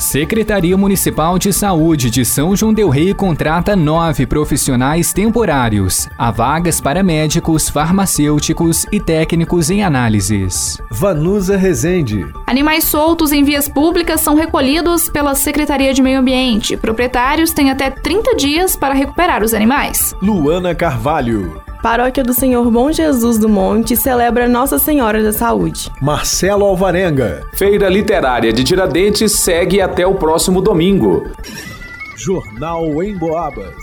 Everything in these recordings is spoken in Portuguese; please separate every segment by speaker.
Speaker 1: Secretaria Municipal de Saúde de São João Del Rei contrata nove profissionais temporários. Há vagas para médicos, farmacêuticos e técnicos em análises.
Speaker 2: Vanusa Rezende.
Speaker 3: Animais soltos em vias públicas são recolhidos pela Secretaria de Meio Ambiente. Proprietários têm até 30 dias para recuperar os animais.
Speaker 2: Luana Carvalho.
Speaker 4: Paróquia do Senhor Bom Jesus do Monte celebra Nossa Senhora da Saúde.
Speaker 2: Marcelo Alvarenga.
Speaker 5: Feira Literária de Tiradentes segue até o próximo domingo.
Speaker 2: Jornal em Boabas.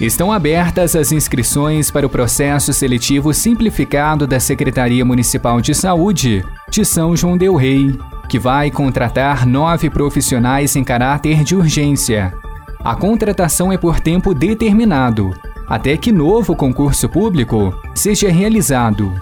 Speaker 1: Estão abertas as inscrições para o processo seletivo simplificado da Secretaria Municipal de Saúde de São João Del Rei, que vai contratar nove profissionais em caráter de urgência. A contratação é por tempo determinado até que novo concurso público seja realizado.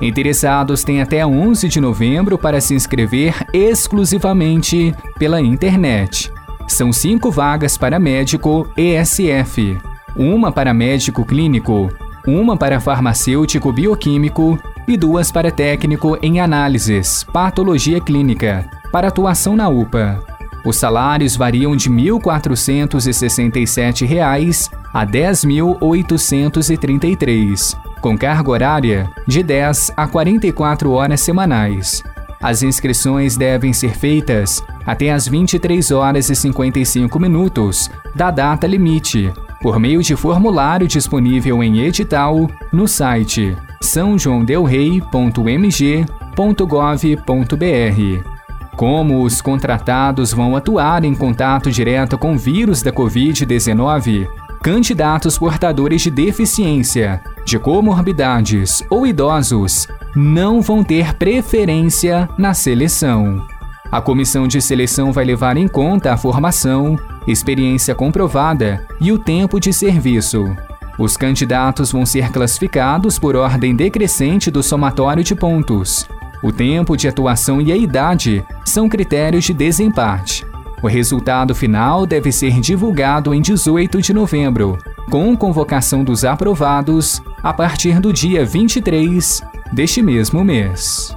Speaker 1: Interessados têm até 11 de novembro para se inscrever exclusivamente pela internet. São cinco vagas para médico ESF, uma para médico clínico, uma para farmacêutico bioquímico e duas para técnico em análises, patologia clínica, para atuação na UPA. Os salários variam de R$ 1.467 a 10.833, com carga horária de 10 a 44 horas semanais. As inscrições devem ser feitas até às 23 horas e 55 minutos da data limite, por meio de formulário disponível em edital no site sãojoaodelrei.mg.gov.br. Como os contratados vão atuar em contato direto com o vírus da Covid-19, candidatos portadores de deficiência, de comorbidades ou idosos não vão ter preferência na seleção. A comissão de seleção vai levar em conta a formação, experiência comprovada e o tempo de serviço. Os candidatos vão ser classificados por ordem decrescente do somatório de pontos. O tempo de atuação e a idade são critérios de desempate. O resultado final deve ser divulgado em 18 de novembro, com convocação dos aprovados a partir do dia 23 deste mesmo mês.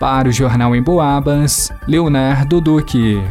Speaker 1: Para o Jornal em Boabas, Leonardo Duque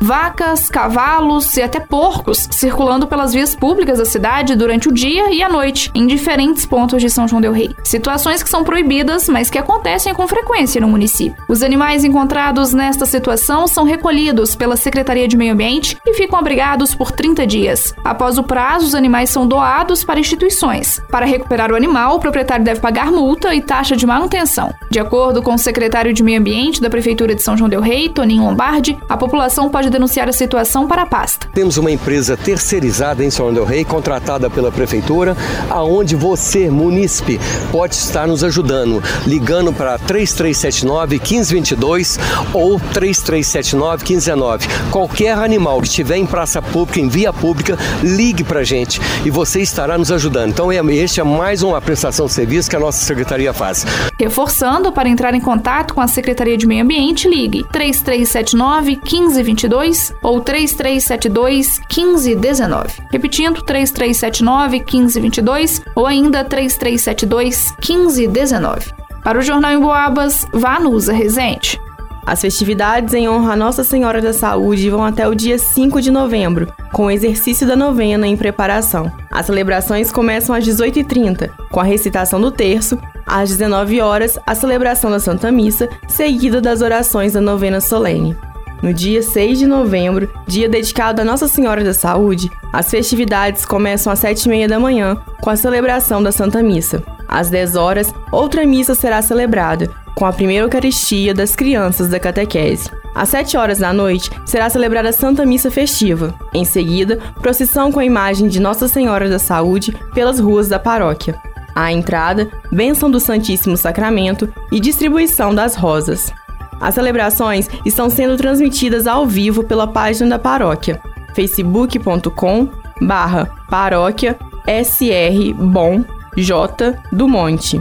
Speaker 3: vacas, cavalos e até porcos circulando pelas vias públicas da cidade durante o dia e a noite, em diferentes pontos de São João Del Rei. Situações que são proibidas, mas que acontecem com frequência no município. Os animais encontrados nesta situação são recolhidos pela Secretaria de Meio Ambiente e ficam abrigados por 30 dias. Após o prazo, os animais são doados para instituições. Para recuperar o animal, o proprietário deve pagar multa e taxa de manutenção. De acordo com o secretário de Meio Ambiente da Prefeitura de São João Del Rei, Toninho Lombardi, a população pode denunciar a situação para a pasta.
Speaker 6: Temos uma empresa terceirizada em São Del Rei, contratada pela prefeitura, aonde você, munícipe, pode estar nos ajudando, ligando para 3379 1522 ou 3379 1519. Qualquer animal que estiver em praça pública, em via pública, ligue para a gente e você estará nos ajudando. Então, este é mais uma prestação de serviço que a nossa secretaria faz.
Speaker 3: Reforçando, para entrar em contato com a Secretaria de Meio Ambiente, ligue 3379 1522 32 ou 3372 1519. Repetindo, 3379 1522 ou ainda 3372 1519. Para o Jornal em Boabas, Vanusa Rezende.
Speaker 4: As festividades em honra a Nossa Senhora da Saúde vão até o dia 5 de novembro, com o exercício da novena em preparação. As celebrações começam às 18h30, com a recitação do terço, às 19 horas, a celebração da Santa Missa, seguida das orações da novena solene. No dia 6 de novembro, dia dedicado a Nossa Senhora da Saúde, as festividades começam às 7h30 da manhã, com a celebração da Santa Missa. Às 10 horas, outra missa será celebrada, com a primeira Eucaristia das crianças da catequese. Às 7 horas da noite, será celebrada a Santa Missa Festiva. Em seguida, procissão com a imagem de Nossa Senhora da Saúde pelas ruas da paróquia. À entrada, bênção do Santíssimo Sacramento e distribuição das rosas. As celebrações estão sendo transmitidas ao vivo pela página da paróquia, facebook.com barra paróquia sr bom J. do Monte.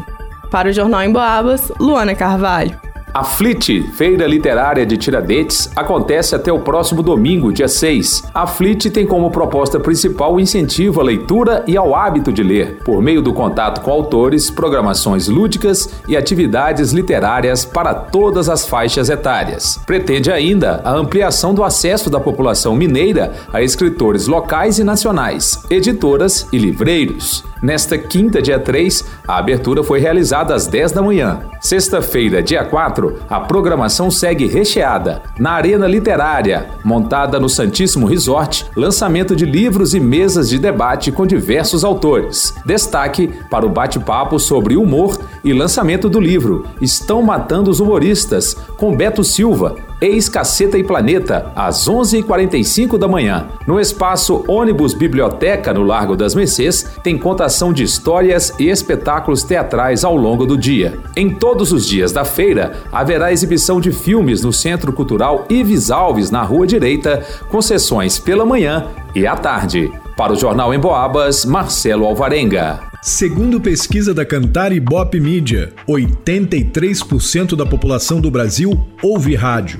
Speaker 4: Para o Jornal em Boabas, Luana Carvalho.
Speaker 5: A FLIT, Feira Literária de Tiradentes, acontece até o próximo domingo, dia 6. A FLIT tem como proposta principal o incentivo à leitura e ao hábito de ler, por meio do contato com autores, programações lúdicas e atividades literárias para todas as faixas etárias. Pretende ainda a ampliação do acesso da população mineira a escritores locais e nacionais, editoras e livreiros. Nesta quinta, dia 3, a abertura foi realizada às 10 da manhã. Sexta-feira, dia 4, a programação segue recheada. Na Arena Literária, montada no Santíssimo Resort, lançamento de livros e mesas de debate com diversos autores. Destaque para o bate-papo sobre humor e lançamento do livro Estão Matando os Humoristas, com Beto Silva, ex-Caceta e Planeta, às 11h45 da manhã. No espaço Ônibus Biblioteca, no Largo das Mercês, tem contação de histórias e espetáculos teatrais ao longo do dia. Em todos os dias da feira, haverá exibição de filmes no Centro Cultural Ives Alves, na Rua Direita, com sessões pela manhã e à tarde. Para o Jornal em Boabas, Marcelo Alvarenga.
Speaker 2: Segundo pesquisa da Cantar e Bop Mídia, 83% da população do Brasil ouve rádio,